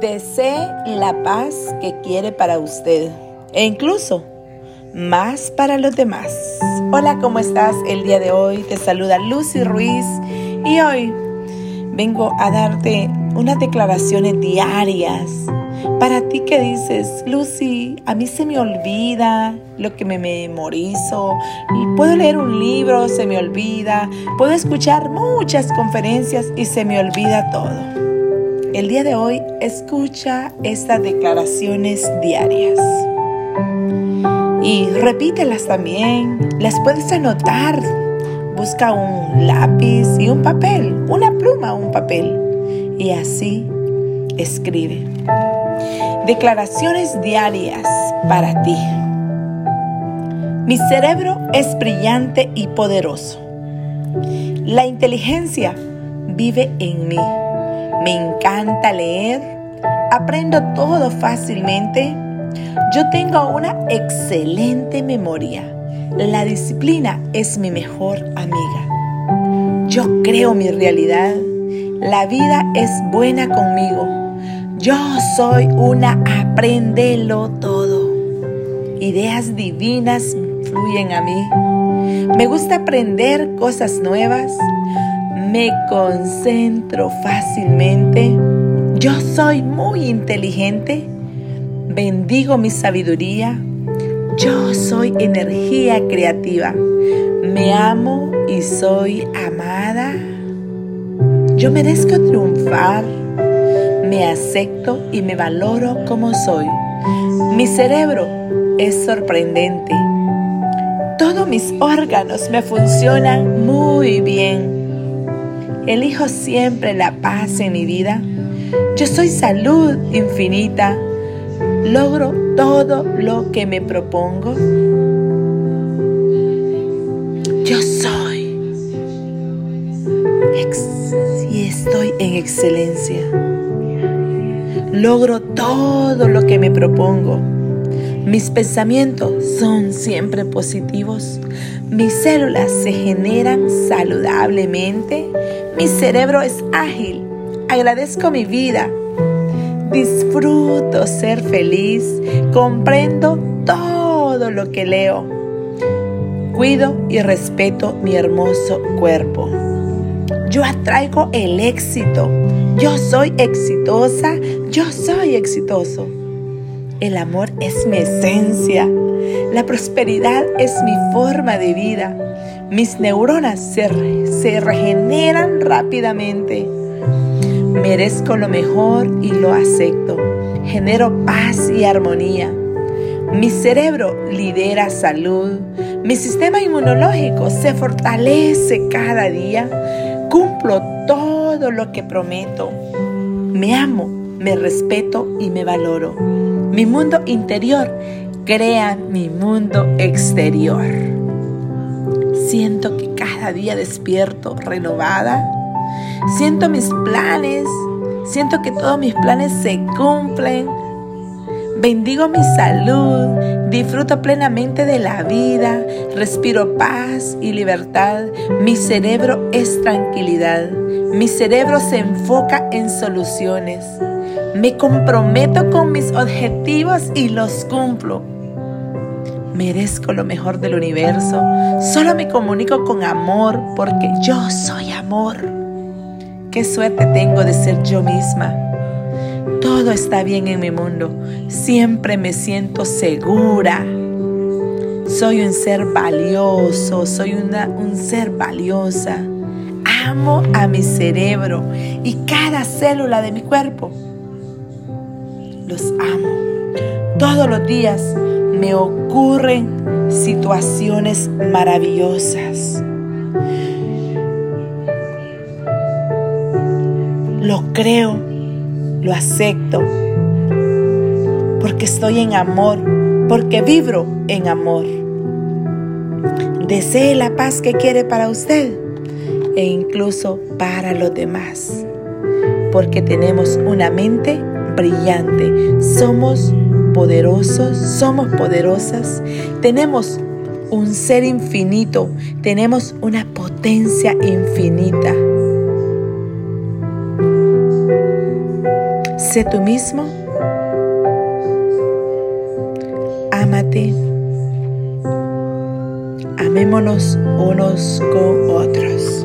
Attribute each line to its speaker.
Speaker 1: Desee la paz que quiere para usted e incluso más para los demás. Hola, ¿cómo estás el día de hoy? Te saluda Lucy Ruiz y hoy vengo a darte unas declaraciones diarias para ti que dices, Lucy, a mí se me olvida lo que me memorizo, puedo leer un libro, se me olvida, puedo escuchar muchas conferencias y se me olvida todo. El día de hoy escucha estas declaraciones diarias y repítelas también. Las puedes anotar. Busca un lápiz y un papel, una pluma o un papel y así escribe. Declaraciones diarias para ti. Mi cerebro es brillante y poderoso. La inteligencia vive en mí. Me encanta leer, aprendo todo fácilmente. Yo tengo una excelente memoria. La disciplina es mi mejor amiga. Yo creo mi realidad. La vida es buena conmigo. Yo soy una aprendelo todo. Ideas divinas fluyen a mí. Me gusta aprender cosas nuevas me concentro fácilmente, yo soy muy inteligente, bendigo mi sabiduría, yo soy energía creativa, me amo y soy amada, yo merezco triunfar, me acepto y me valoro como soy. Mi cerebro es sorprendente. Todos mis órganos me funcionan muy bien. Elijo siempre la paz en mi vida. Yo soy salud infinita. Logro todo lo que me propongo. Yo soy. y estoy en excelencia. Logro todo lo que me propongo. Mis pensamientos son siempre positivos. Mis células se generan saludablemente. Mi cerebro es ágil. Agradezco mi vida. Disfruto ser feliz. Comprendo todo lo que leo. Cuido y respeto mi hermoso cuerpo. Yo atraigo el éxito. Yo soy exitosa. Yo soy exitoso. El amor es mi esencia. La prosperidad es mi forma de vida. Mis neuronas se, regeneran rápidamente. Merezco lo mejor y lo acepto. Genero paz y armonía. Mi cerebro lidera salud. Mi sistema inmunológico se fortalece cada día. Cumplo todo lo que prometo. Me amo, me respeto y me valoro. Mi mundo interior crea mi mundo exterior. Siento que cada día despierto renovada. Siento mis planes. Siento que todos mis planes se cumplen. Bendigo mi salud. Disfruto plenamente de la vida. Respiro paz y libertad. Mi cerebro es tranquilidad. Mi cerebro se enfoca en soluciones. Me comprometo con mis objetivos y los cumplo merezco lo mejor del universo. Solo me comunico con amor porque yo soy amor. Qué suerte tengo de ser yo misma. Todo está bien en mi mundo. Siempre me siento segura. Soy un ser valioso, soy una, un ser valiosa. Amo a mi cerebro y cada célula de mi cuerpo. Los amo. Todos los días me ocurren situaciones maravillosas. Lo creo, lo acepto, porque estoy en amor, porque vibro en amor. Desee la paz que quiere para usted e incluso para los demás, porque tenemos una mente brillante, somos poderosos, somos poderosas, tenemos un ser infinito, tenemos una potencia infinita. Sé tú mismo. Ámate. Amémonos unos con otros.